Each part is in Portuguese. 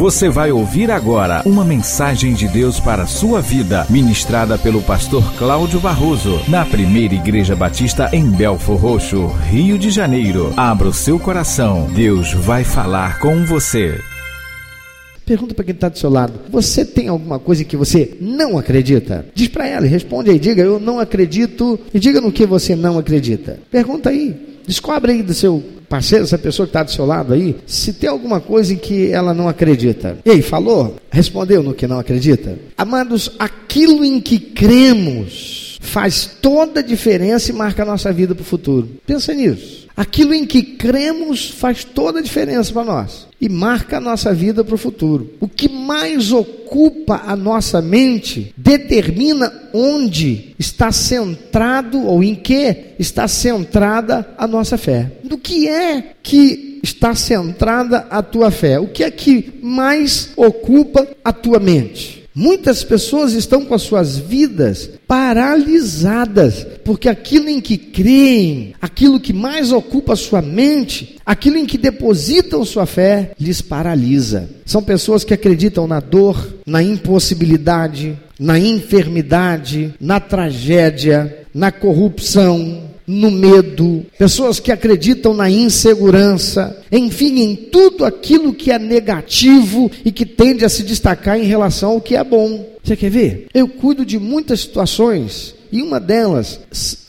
Você vai ouvir agora uma mensagem de Deus para a sua vida, ministrada pelo pastor Cláudio Barroso, na primeira Igreja Batista em Belfor Roxo, Rio de Janeiro. Abra o seu coração, Deus vai falar com você. Pergunta para quem está do seu lado: Você tem alguma coisa que você não acredita? Diz para ela, responde aí, diga eu não acredito e diga no que você não acredita. Pergunta aí, descobre aí do seu parceiro, essa pessoa que está do seu lado aí, se tem alguma coisa em que ela não acredita. E aí, falou? Respondeu no que não acredita? Amados, aquilo em que cremos faz toda a diferença e marca a nossa vida para o futuro. Pensa nisso. Aquilo em que cremos faz toda a diferença para nós e marca a nossa vida para o futuro. O que mais ocupa a nossa mente determina onde está centrado ou em que está centrada a nossa fé. Do que é que está centrada a tua fé? O que é que mais ocupa a tua mente? Muitas pessoas estão com as suas vidas paralisadas, porque aquilo em que creem, aquilo que mais ocupa a sua mente, aquilo em que depositam sua fé, lhes paralisa. São pessoas que acreditam na dor, na impossibilidade, na enfermidade, na tragédia, na corrupção, no medo, pessoas que acreditam na insegurança, enfim, em tudo aquilo que é negativo e que tende a se destacar em relação ao que é bom. Você quer ver? Eu cuido de muitas situações e uma delas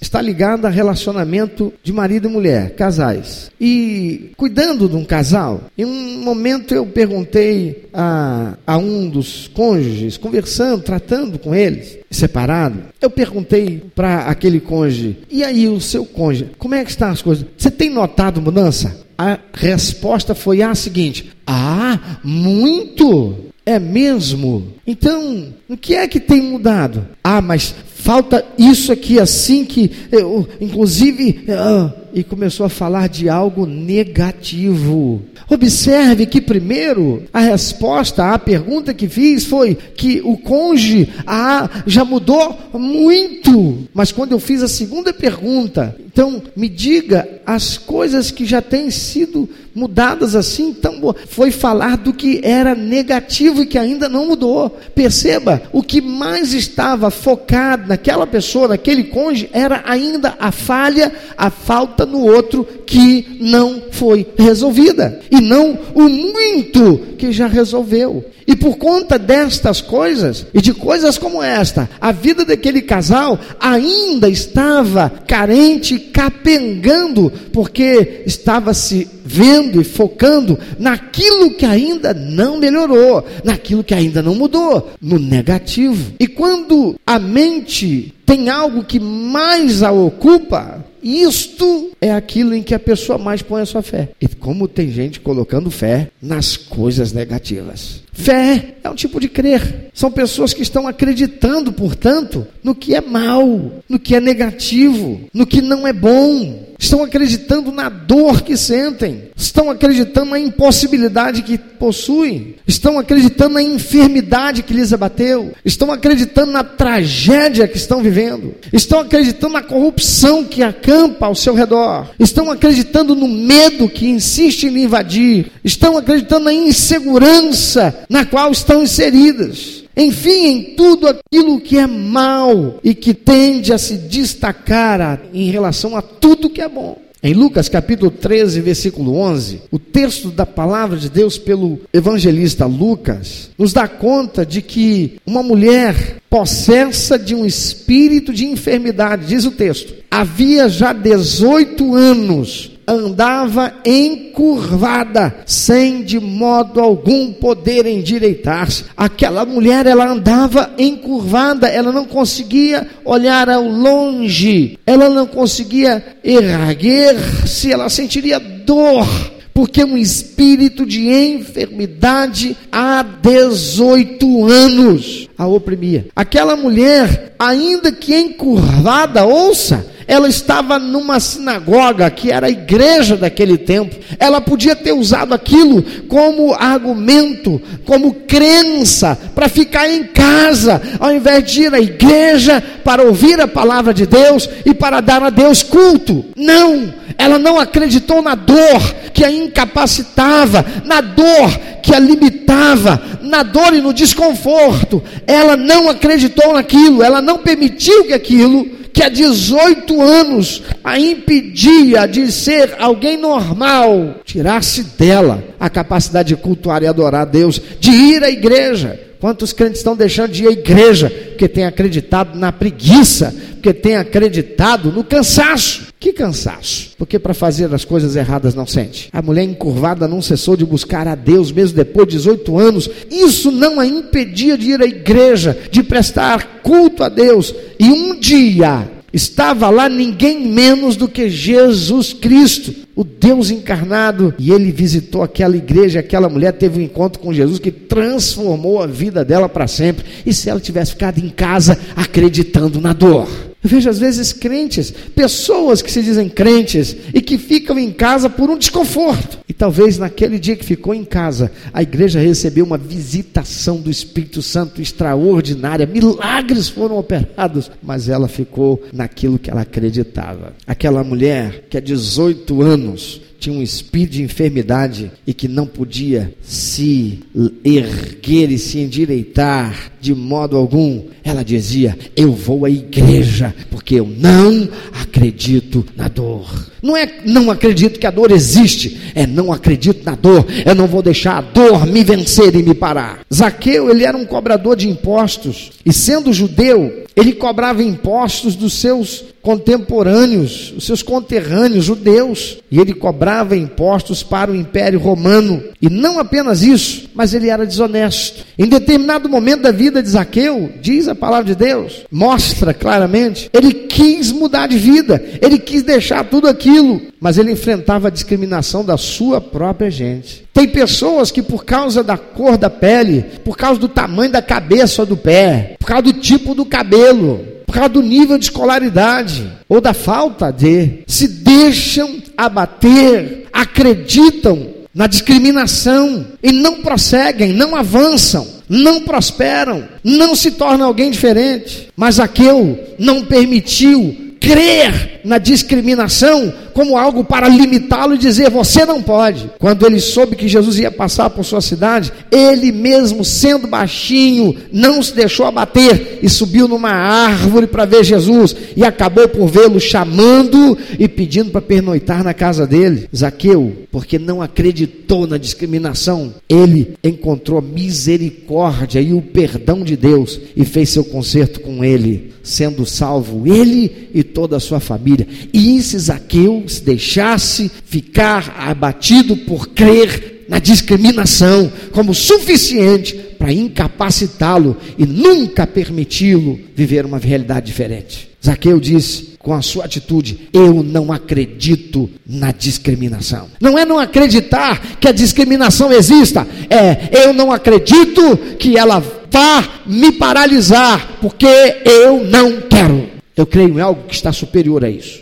está ligada a relacionamento de marido e mulher, casais. E cuidando de um casal, em um momento eu perguntei a, a um dos cônjuges, conversando, tratando com eles, separado, eu perguntei para aquele cônjuge, e aí o seu cônjuge, como é que estão as coisas? Você tem notado mudança? A resposta foi a seguinte: Ah, muito! É mesmo? Então, o que é que tem mudado? Ah, mas falta isso aqui assim que eu, inclusive, ah, e começou a falar de algo negativo. Observe que primeiro a resposta à pergunta que fiz foi que o cônjuge ah, já mudou muito. Mas quando eu fiz a segunda pergunta, então me diga as coisas que já têm sido mudadas assim, então foi falar do que era negativo e que ainda não mudou. Perceba, o que mais estava focado naquela pessoa, naquele cônjuge, era ainda a falha, a falta no outro que não foi resolvida, e não o muito que já resolveu. E por conta destas coisas, e de coisas como esta, a vida daquele casal ainda estava carente, capengando, porque estava se vendo e focando naquilo que ainda não melhorou, naquilo que ainda não mudou, no negativo. E quando a mente tem algo que mais a ocupa, isto é aquilo em que a pessoa mais põe a sua fé. E como tem gente colocando fé nas coisas negativas. Fé é um tipo de crer. São pessoas que estão acreditando, portanto, no que é mal, no que é negativo, no que não é bom. Estão acreditando na dor que sentem, estão acreditando na impossibilidade que possuem, estão acreditando na enfermidade que lhes abateu, estão acreditando na tragédia que estão vivendo, estão acreditando na corrupção que acampa ao seu redor, estão acreditando no medo que insiste em invadir, estão acreditando na insegurança na qual estão inseridas. Enfim, em tudo aquilo que é mal e que tende a se destacar em relação a tudo que é bom. Em Lucas capítulo 13, versículo 11, o texto da palavra de Deus pelo evangelista Lucas nos dá conta de que uma mulher possessa de um espírito de enfermidade, diz o texto, havia já 18 anos andava encurvada, sem de modo algum poder endireitar-se. Aquela mulher, ela andava encurvada, ela não conseguia olhar ao longe, ela não conseguia erguer-se, ela sentiria dor porque um espírito de enfermidade há 18 anos a oprimia. Aquela mulher, ainda que encurvada, ouça, ela estava numa sinagoga que era a igreja daquele tempo. Ela podia ter usado aquilo como argumento, como crença, para ficar em casa, ao invés de ir à igreja para ouvir a palavra de Deus e para dar a Deus culto. Não! ela não acreditou na dor que a incapacitava, na dor que a limitava, na dor e no desconforto. Ela não acreditou naquilo, ela não permitiu que aquilo que há 18 anos a impedia de ser alguém normal, tirasse dela a capacidade de cultuar e adorar a Deus, de ir à igreja. Quantos crentes estão deixando de ir à igreja porque têm acreditado na preguiça, porque têm acreditado no cansaço? Que cansaço? Porque para fazer as coisas erradas não sente. A mulher encurvada não cessou de buscar a Deus mesmo depois de 18 anos. Isso não a impedia de ir à igreja, de prestar culto a Deus. E um dia Estava lá ninguém menos do que Jesus Cristo, o Deus encarnado, e ele visitou aquela igreja, aquela mulher teve um encontro com Jesus que transformou a vida dela para sempre. E se ela tivesse ficado em casa acreditando na dor? Eu vejo às vezes crentes, pessoas que se dizem crentes e que ficam em casa por um desconforto. E talvez naquele dia que ficou em casa, a igreja recebeu uma visitação do Espírito Santo extraordinária, milagres foram operados, mas ela ficou naquilo que ela acreditava. Aquela mulher que há 18 anos tinha um espírito de enfermidade e que não podia se erguer e se endireitar de modo algum, ela dizia: Eu vou à igreja porque eu não acredito na dor. Não é não acredito que a dor existe, é não acredito na dor. Eu não vou deixar a dor me vencer e me parar. Zaqueu, ele era um cobrador de impostos e sendo judeu, ele cobrava impostos dos seus contemporâneos, os seus conterrâneos judeus, e ele cobrava impostos para o Império Romano. E não apenas isso, mas ele era desonesto. Em determinado momento da vida de Zaqueu, diz a palavra de Deus, mostra claramente, ele quis mudar de vida, ele quis deixar tudo aquilo, mas ele enfrentava a discriminação da sua própria gente. Tem pessoas que, por causa da cor da pele, por causa do tamanho da cabeça ou do pé, por causa do tipo do cabelo, por causa do nível de escolaridade ou da falta de, se deixam abater, acreditam na discriminação e não prosseguem, não avançam, não prosperam, não se tornam alguém diferente. Mas Aqueu não permitiu crer na discriminação como algo para limitá-lo e dizer você não pode. Quando ele soube que Jesus ia passar por sua cidade, ele mesmo sendo baixinho, não se deixou abater e subiu numa árvore para ver Jesus e acabou por vê-lo chamando e pedindo para pernoitar na casa dele. Zaqueu, porque não acreditou na discriminação, ele encontrou misericórdia e o perdão de Deus e fez seu concerto com ele, sendo salvo ele e toda a sua família. E esse Zaqueu se deixasse ficar abatido por crer na discriminação como suficiente para incapacitá-lo e nunca permiti-lo viver uma realidade diferente. Zaqueu disse com a sua atitude: Eu não acredito na discriminação. Não é não acreditar que a discriminação exista, é eu não acredito que ela vá me paralisar, porque eu não quero. Eu creio em algo que está superior a isso.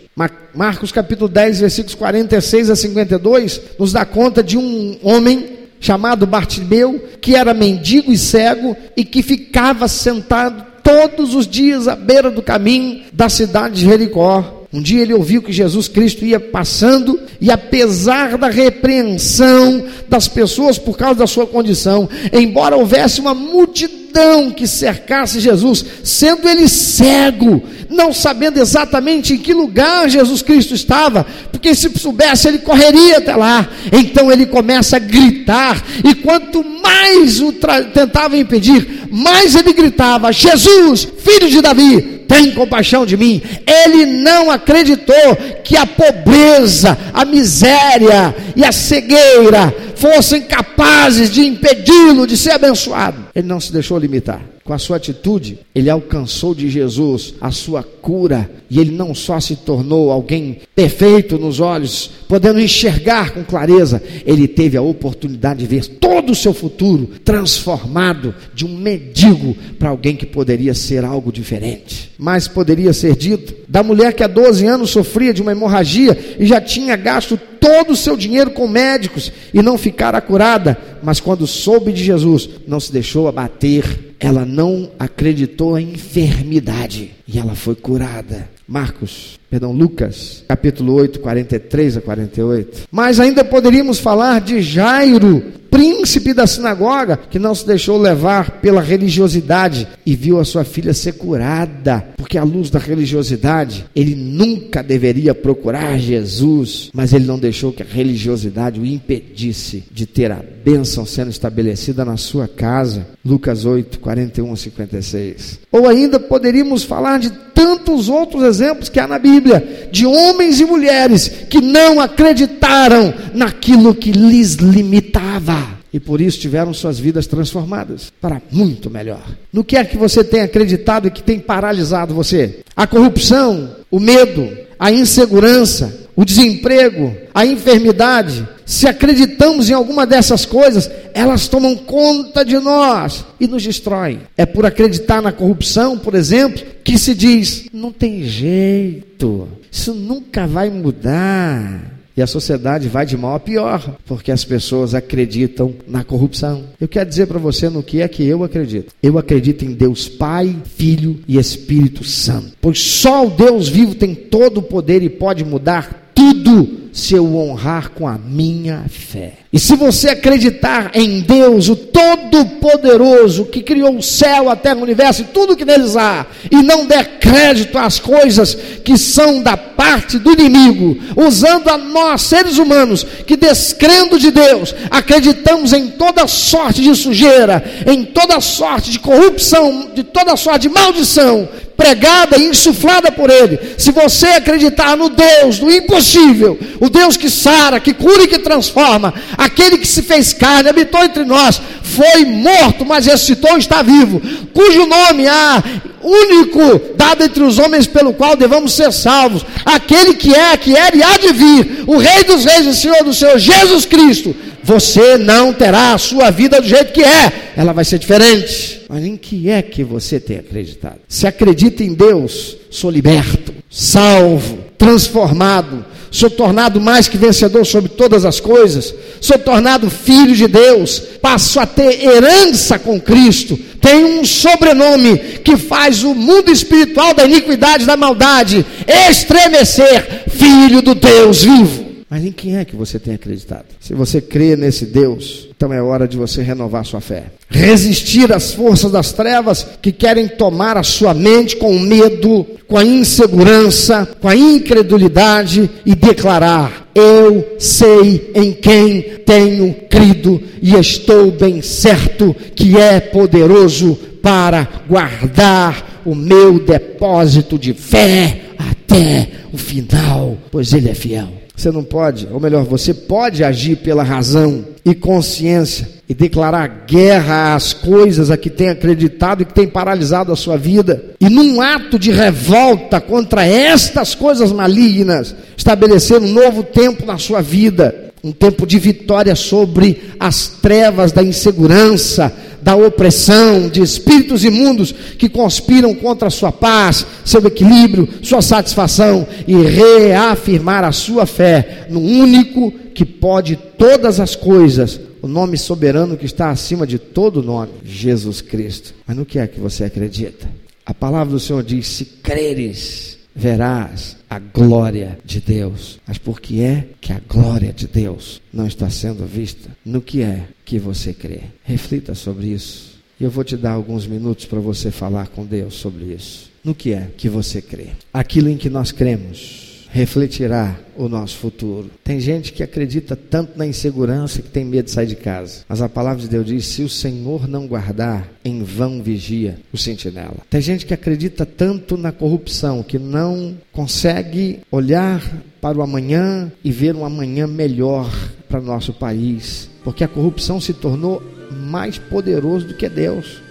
Marcos capítulo 10, versículos 46 a 52, nos dá conta de um homem chamado Bartimeu, que era mendigo e cego e que ficava sentado todos os dias à beira do caminho da cidade de Jericó. Um dia ele ouviu que Jesus Cristo ia passando e, apesar da repreensão das pessoas por causa da sua condição, embora houvesse uma multidão que cercasse Jesus, sendo ele cego, não sabendo exatamente em que lugar Jesus Cristo estava, porque se soubesse ele correria até lá. Então ele começa a gritar, e quanto mais o tentava impedir, mais ele gritava: Jesus, filho de Davi, tem compaixão de mim. Ele não acreditou que a pobreza, a miséria e a cegueira fossem capazes de impedi-lo de ser abençoado. Ele não se deixou limitar. Com a sua atitude, ele alcançou de Jesus a sua cura e ele não só se tornou alguém perfeito nos olhos, podendo enxergar com clareza, ele teve a oportunidade de ver todo o seu futuro transformado de um mendigo para alguém que poderia ser algo diferente. Mas poderia ser dito da mulher que há 12 anos sofria de uma hemorragia e já tinha gasto todo o seu dinheiro com médicos e não ficara curada, mas quando soube de Jesus, não se deixou abater ela não acreditou em enfermidade. e ela foi curada. Marcos, perdão, Lucas, capítulo 8, 43 a 48. Mas ainda poderíamos falar de Jairo, príncipe da sinagoga, que não se deixou levar pela religiosidade e viu a sua filha ser curada, porque à luz da religiosidade, ele nunca deveria procurar Jesus, mas ele não deixou que a religiosidade o impedisse de ter a bênção sendo estabelecida na sua casa. Lucas 8, 41 a 56. Ou ainda poderíamos falar de tantos outros exemplos que há na Bíblia, de homens e mulheres que não acreditaram naquilo que lhes limitava. E por isso tiveram suas vidas transformadas para muito melhor. No que é que você tem acreditado e que tem paralisado você? A corrupção, o medo, a insegurança, o desemprego, a enfermidade, se acreditamos em alguma dessas coisas, elas tomam conta de nós e nos destroem. É por acreditar na corrupção, por exemplo, que se diz: não tem jeito, isso nunca vai mudar. E a sociedade vai de mal a pior, porque as pessoas acreditam na corrupção. Eu quero dizer para você no que é que eu acredito. Eu acredito em Deus Pai, Filho e Espírito Santo. Pois só o Deus vivo tem todo o poder e pode mudar tudo se eu honrar com a minha fé. E se você acreditar em Deus, o Todo-Poderoso, que criou o céu, a terra, o universo e tudo que neles há, e não der crédito às coisas que são da parte do inimigo, usando a nós, seres humanos, que descrendo de Deus, acreditamos em toda sorte de sujeira, em toda sorte de corrupção, de toda sorte de maldição, pregada e insuflada por Ele. Se você acreditar no Deus do impossível, o Deus que sara, que cura e que transforma, aquele que se fez carne, habitou entre nós, foi morto, mas ressuscitou e está vivo, cujo nome há único dado entre os homens pelo qual devamos ser salvos, aquele que é, que era e há de vir, o Rei dos Reis e Senhor do Senhor, Jesus Cristo, você não terá a sua vida do jeito que é, ela vai ser diferente. Mas em que é que você tem acreditado? Se acredita em Deus, sou liberto, salvo, transformado, sou tornado mais que vencedor sobre todas as coisas, sou tornado filho de Deus, passo a ter herança com Cristo, tenho um sobrenome que faz o mundo espiritual da iniquidade, da maldade, estremecer, filho do Deus vivo. Mas em quem é que você tem acreditado? Se você crê nesse Deus, então é hora de você renovar sua fé. Resistir às forças das trevas que querem tomar a sua mente com o medo, com a insegurança, com a incredulidade e declarar: Eu sei em quem tenho crido e estou bem certo que é poderoso para guardar o meu depósito de fé até o final, pois Ele é fiel. Você não pode, ou melhor, você pode agir pela razão e consciência e declarar guerra às coisas a que tem acreditado e que tem paralisado a sua vida. E num ato de revolta contra estas coisas malignas, estabelecer um novo tempo na sua vida um tempo de vitória sobre as trevas da insegurança, da opressão, de espíritos imundos que conspiram contra a sua paz, seu equilíbrio, sua satisfação e reafirmar a sua fé no único que pode todas as coisas, o nome soberano que está acima de todo nome, Jesus Cristo. Mas no que é que você acredita? A palavra do Senhor diz: se creres, verás a glória de Deus. Mas por que é que a glória de Deus não está sendo vista? No que é que você crê? Reflita sobre isso. E eu vou te dar alguns minutos para você falar com Deus sobre isso. No que é que você crê? Aquilo em que nós cremos refletirá o nosso futuro. Tem gente que acredita tanto na insegurança que tem medo de sair de casa. Mas a palavra de Deus diz: se o Senhor não guardar, em vão vigia o sentinela. Tem gente que acredita tanto na corrupção que não consegue olhar para o amanhã e ver um amanhã melhor para nosso país, porque a corrupção se tornou mais poderoso do que Deus.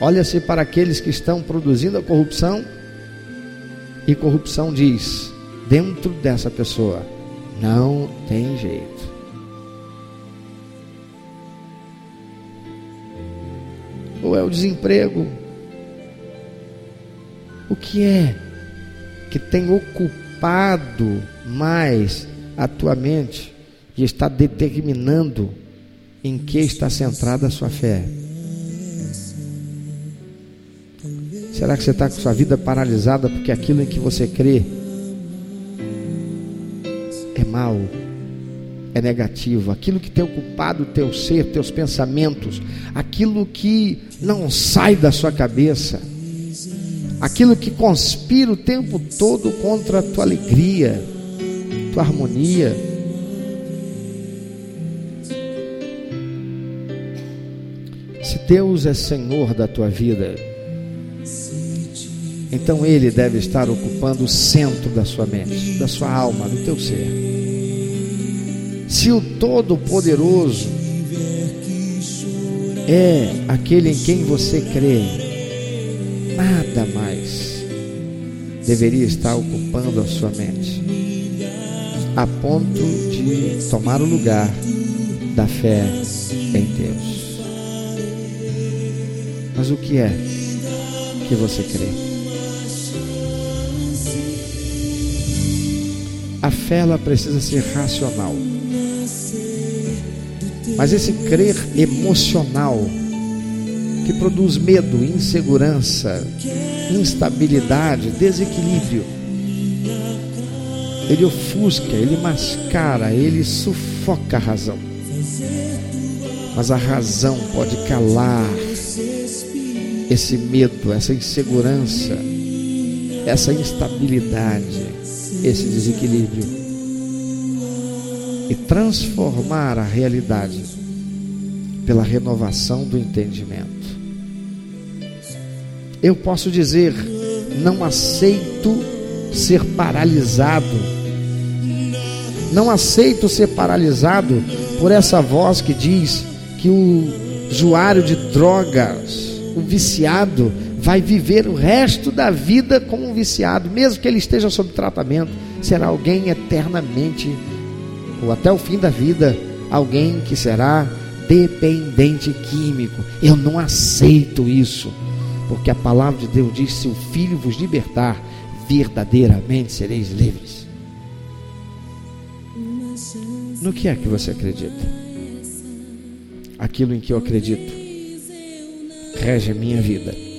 Olha-se para aqueles que estão produzindo a corrupção e corrupção diz: dentro dessa pessoa não tem jeito. Ou é o desemprego? O que é que tem ocupado mais a tua mente e está determinando em que está centrada a sua fé? Será que você está com sua vida paralisada porque aquilo em que você crê é mal, é negativo, aquilo que tem ocupado o teu ser, teus pensamentos, aquilo que não sai da sua cabeça, aquilo que conspira o tempo todo contra a tua alegria, tua harmonia. Se Deus é Senhor da tua vida, então Ele deve estar ocupando o centro da sua mente, da sua alma, do teu ser. Se o Todo-Poderoso é aquele em quem você crê, nada mais deveria estar ocupando a sua mente, a ponto de tomar o lugar da fé em Deus. Mas o que é que você crê? A fé ela precisa ser racional. Mas esse crer emocional que produz medo, insegurança, instabilidade, desequilíbrio, ele ofusca, ele mascara, ele sufoca a razão. Mas a razão pode calar esse medo, essa insegurança, essa instabilidade esse desequilíbrio e transformar a realidade pela renovação do entendimento. Eu posso dizer, não aceito ser paralisado. Não aceito ser paralisado por essa voz que diz que o usuário de drogas, o viciado, vai viver o resto da vida como um viciado, mesmo que ele esteja sob tratamento, será alguém eternamente, ou até o fim da vida, alguém que será dependente químico. Eu não aceito isso, porque a palavra de Deus diz: se o Filho vos libertar, verdadeiramente sereis livres. No que é que você acredita? Aquilo em que eu acredito rege minha vida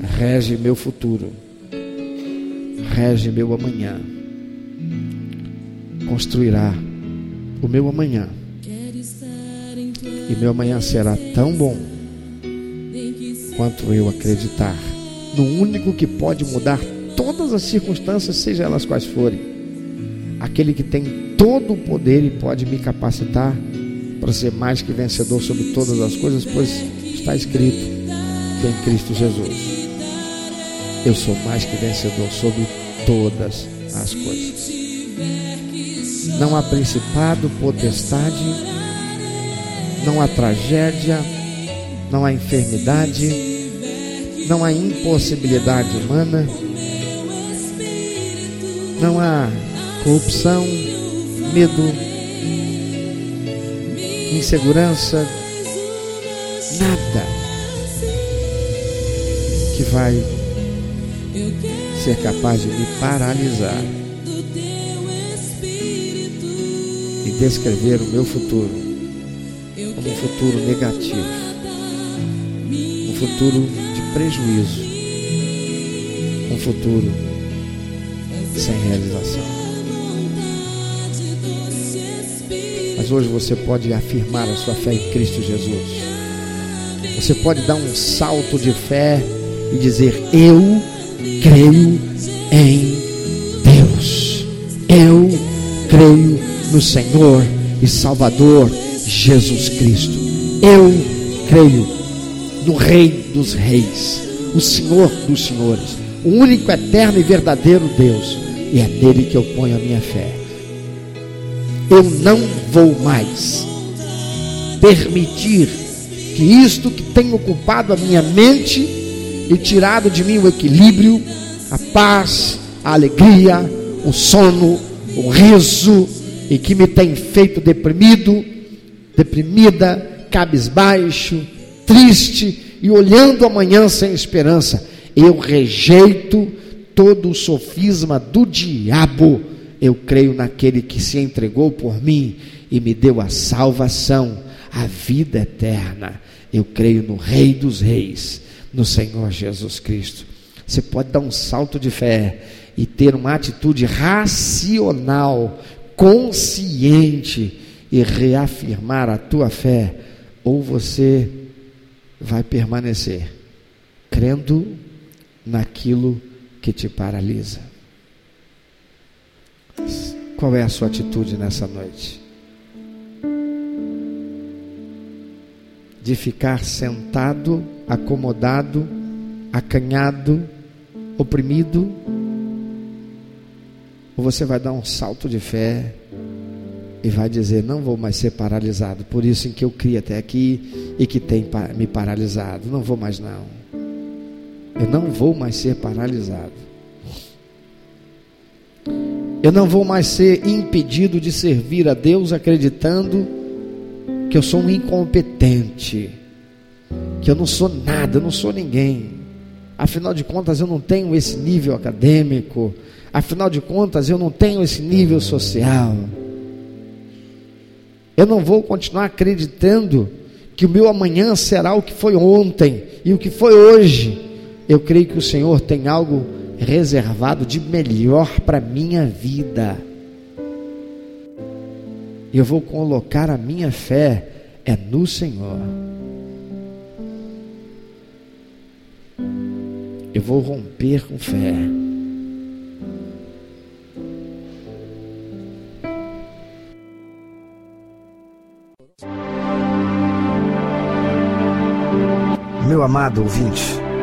rege meu futuro, rege meu amanhã, construirá o meu amanhã. E meu amanhã será tão bom quanto eu acreditar no único que pode mudar todas as circunstâncias, seja elas quais forem. Aquele que tem todo o poder e pode me capacitar para ser mais que vencedor sobre todas as coisas, pois está escrito que é em Cristo Jesus eu sou mais que vencedor sobre todas as coisas. Não há principado, potestade, não há tragédia, não há enfermidade, não há impossibilidade humana, não há corrupção, medo, insegurança, nada que vai ser capaz de me paralisar e descrever o meu futuro como um futuro negativo, um futuro de prejuízo, um futuro sem realização. Mas hoje você pode afirmar a sua fé em Cristo Jesus. Você pode dar um salto de fé e dizer: Eu creio em Deus. Eu creio no Senhor e Salvador Jesus Cristo. Eu creio no Rei dos Reis, o Senhor dos Senhores, o único eterno e verdadeiro Deus, e é nele que eu ponho a minha fé. Eu não vou mais permitir que isto que tem ocupado a minha mente e tirado de mim o equilíbrio, a paz, a alegria, o sono, o riso, e que me tem feito deprimido, deprimida, cabisbaixo, triste e olhando amanhã sem esperança. Eu rejeito todo o sofisma do diabo. Eu creio naquele que se entregou por mim e me deu a salvação, a vida eterna. Eu creio no Rei dos Reis no Senhor Jesus Cristo. Você pode dar um salto de fé e ter uma atitude racional, consciente e reafirmar a tua fé, ou você vai permanecer crendo naquilo que te paralisa. Qual é a sua atitude nessa noite? De ficar sentado, acomodado, acanhado, oprimido? Ou você vai dar um salto de fé e vai dizer: Não vou mais ser paralisado, por isso em que eu criei até aqui e que tem me paralisado, não vou mais não. Eu não vou mais ser paralisado. Eu não vou mais ser impedido de servir a Deus acreditando que eu sou um incompetente, que eu não sou nada, eu não sou ninguém. Afinal de contas, eu não tenho esse nível acadêmico, afinal de contas, eu não tenho esse nível social. Eu não vou continuar acreditando que o meu amanhã será o que foi ontem e o que foi hoje. Eu creio que o Senhor tem algo reservado de melhor para minha vida. Eu vou colocar a minha fé é no Senhor. Eu vou romper com fé. Meu amado ouvinte,